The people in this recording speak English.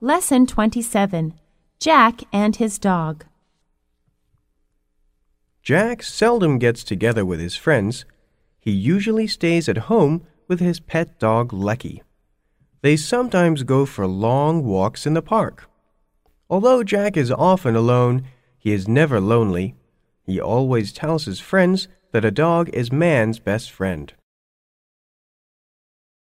Lesson 27 Jack and His Dog. Jack seldom gets together with his friends. He usually stays at home with his pet dog Lucky. They sometimes go for long walks in the park. Although Jack is often alone, he is never lonely. He always tells his friends that a dog is man's best friend.